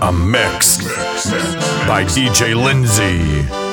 A mix by DJ Lindsay.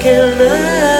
Can I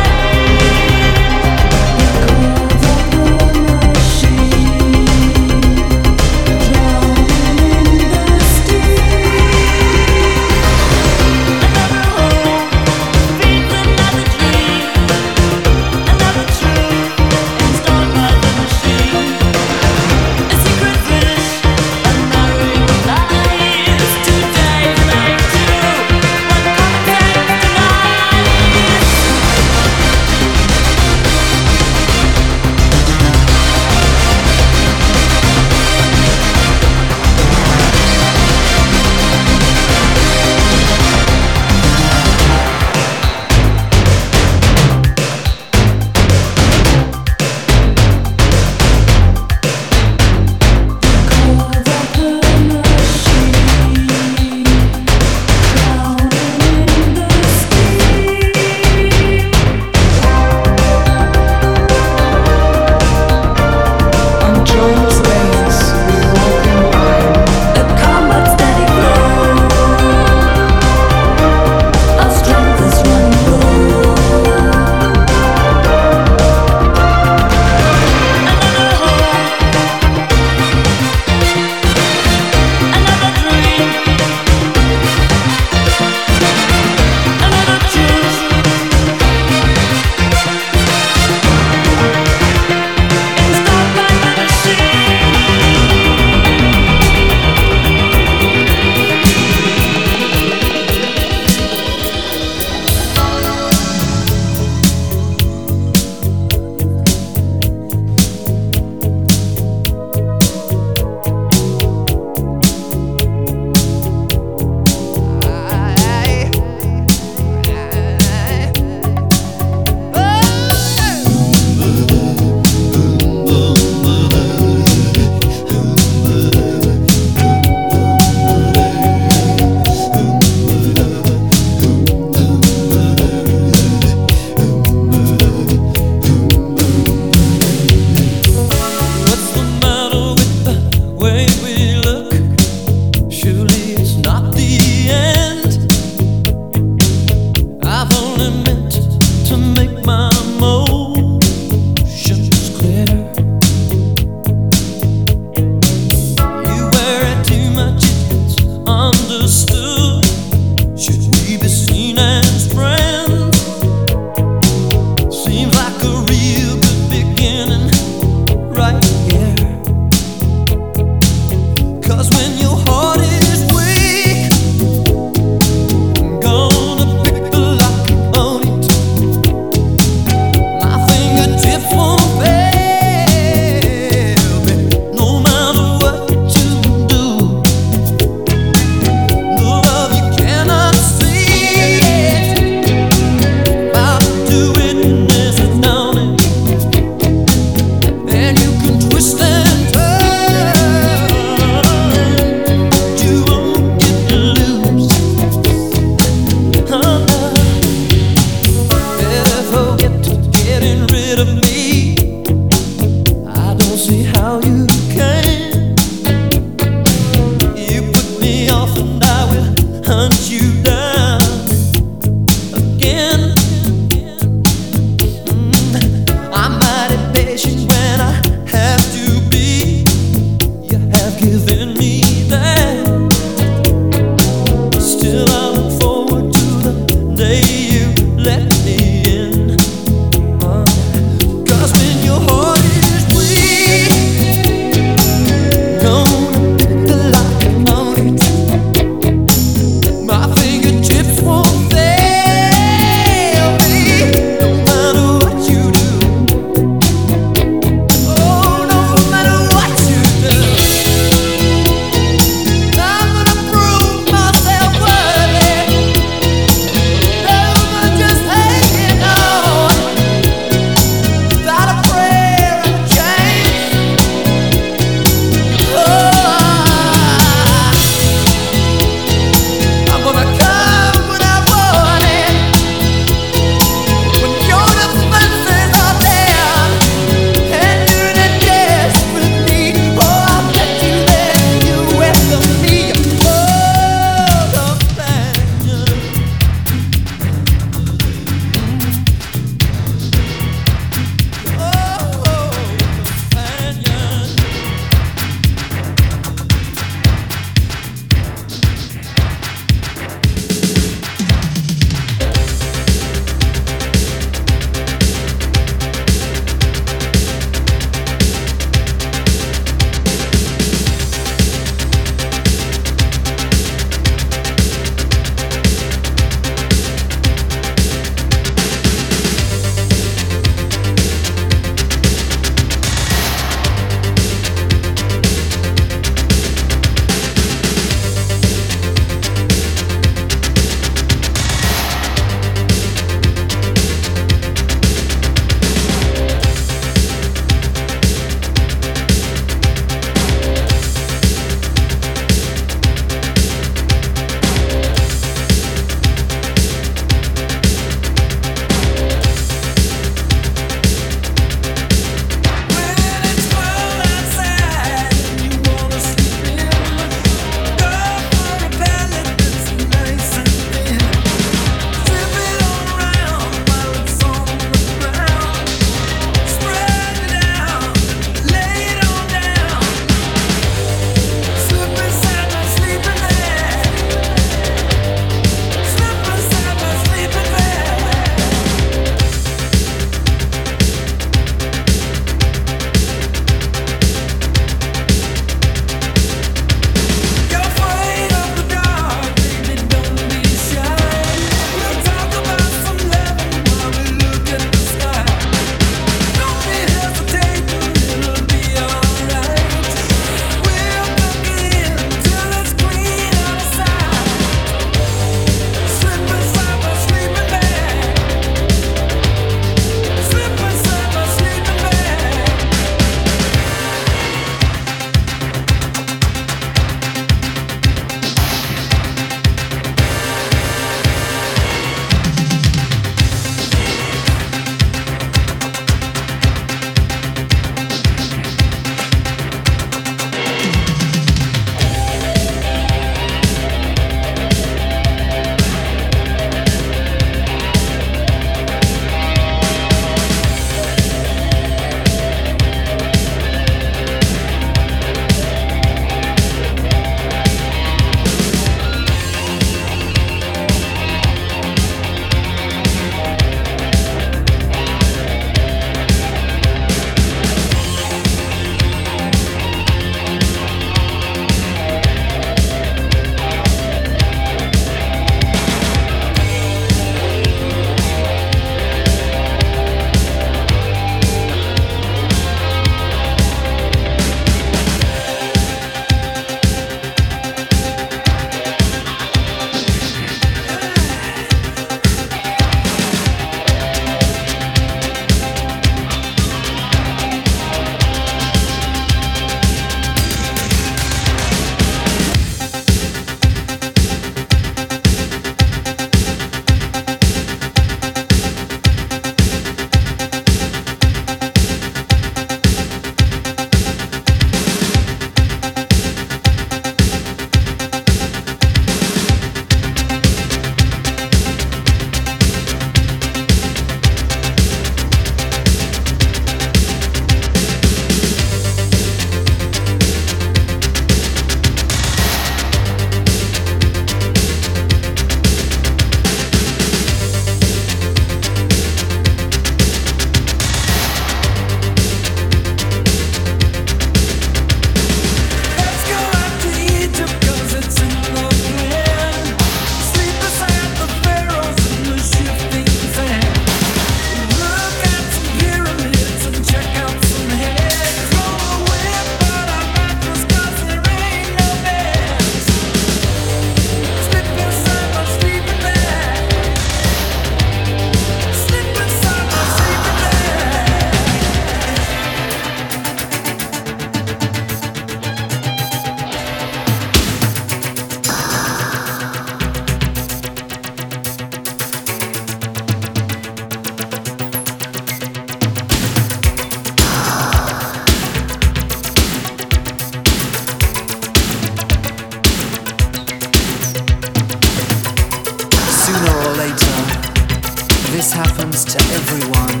This happens to everyone.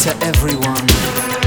To everyone.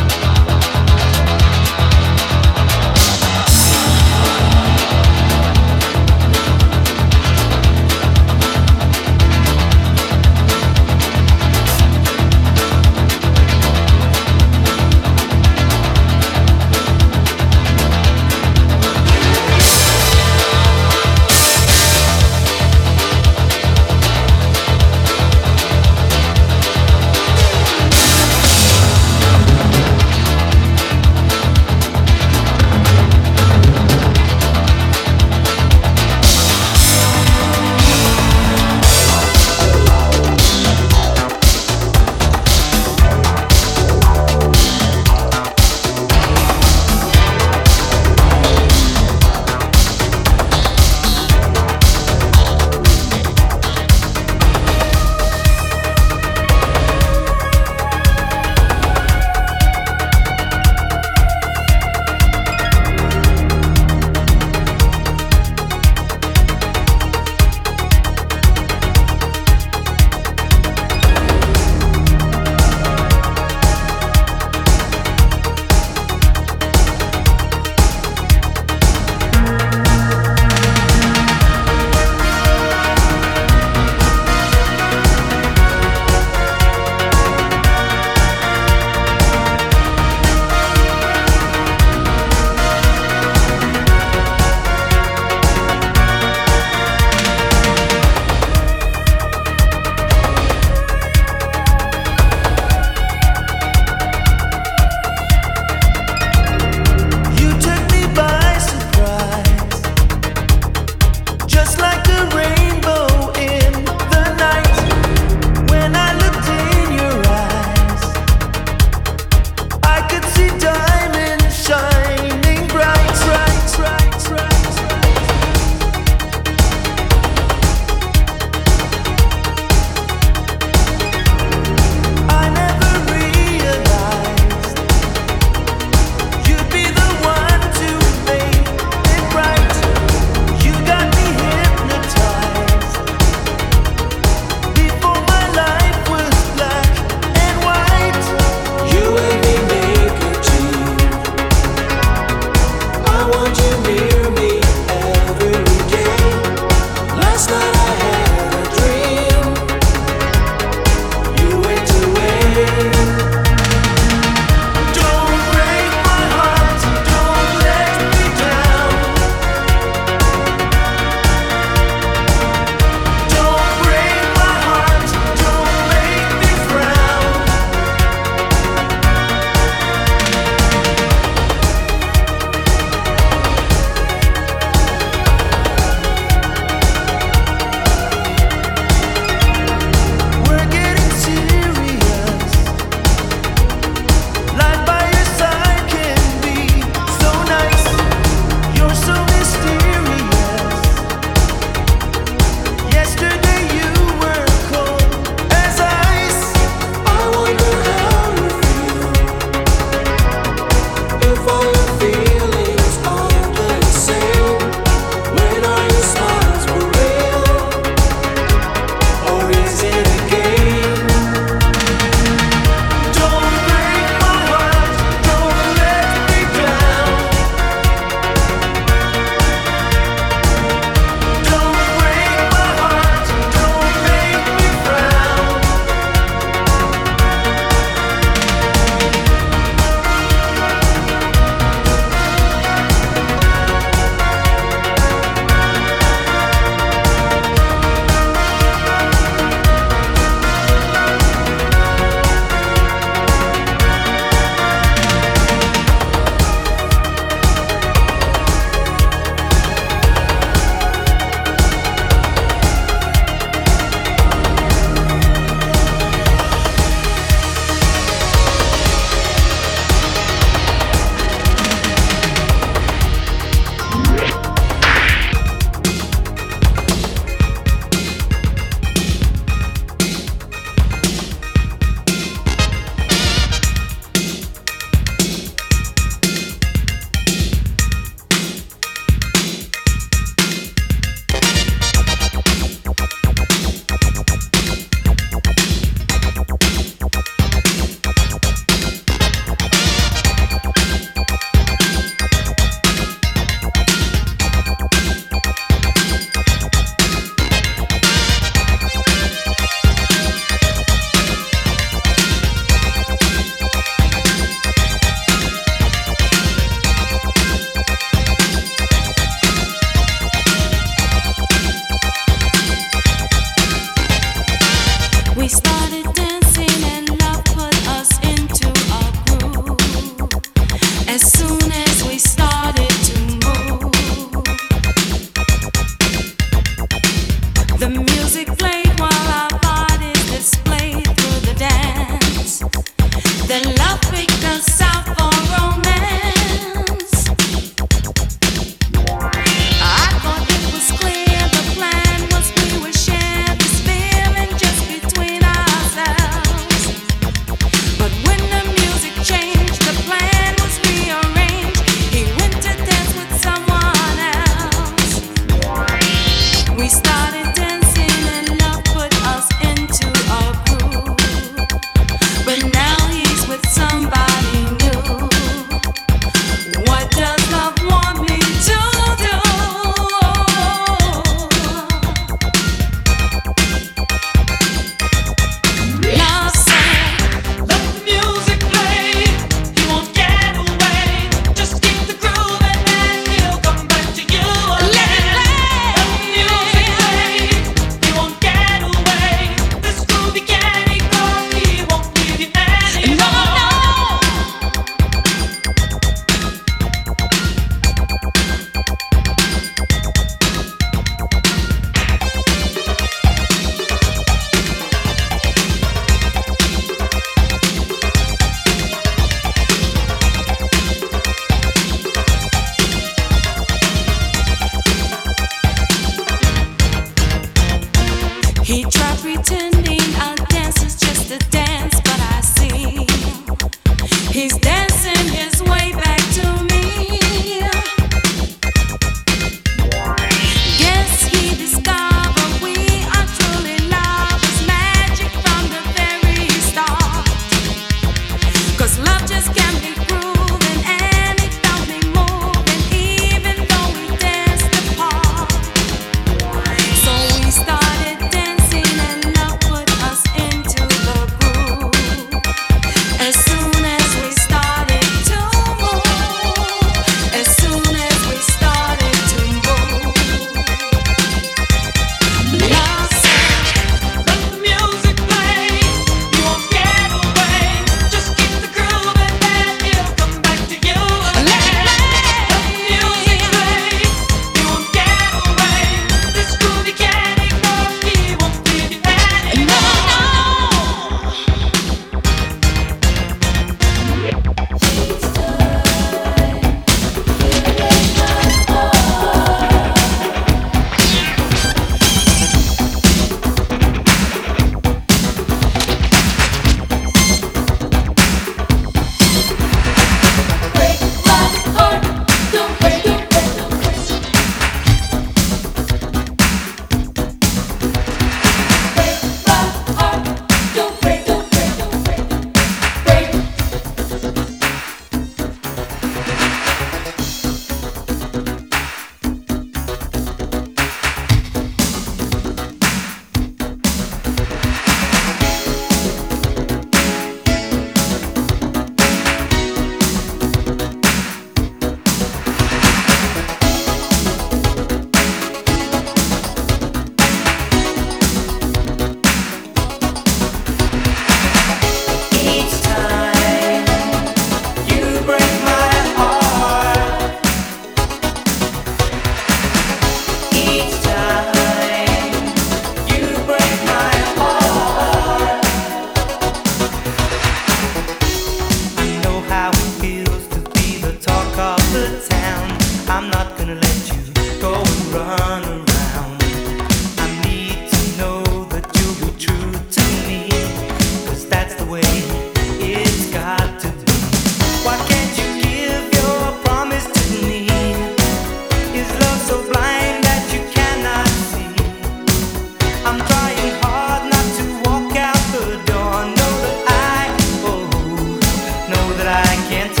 Exciting to